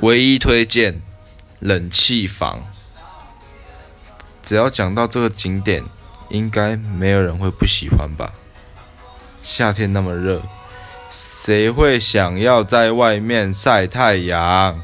唯一推荐冷气房。只要讲到这个景点应该没有人会不喜欢吧。夏天那么热谁会想要在外面晒太阳？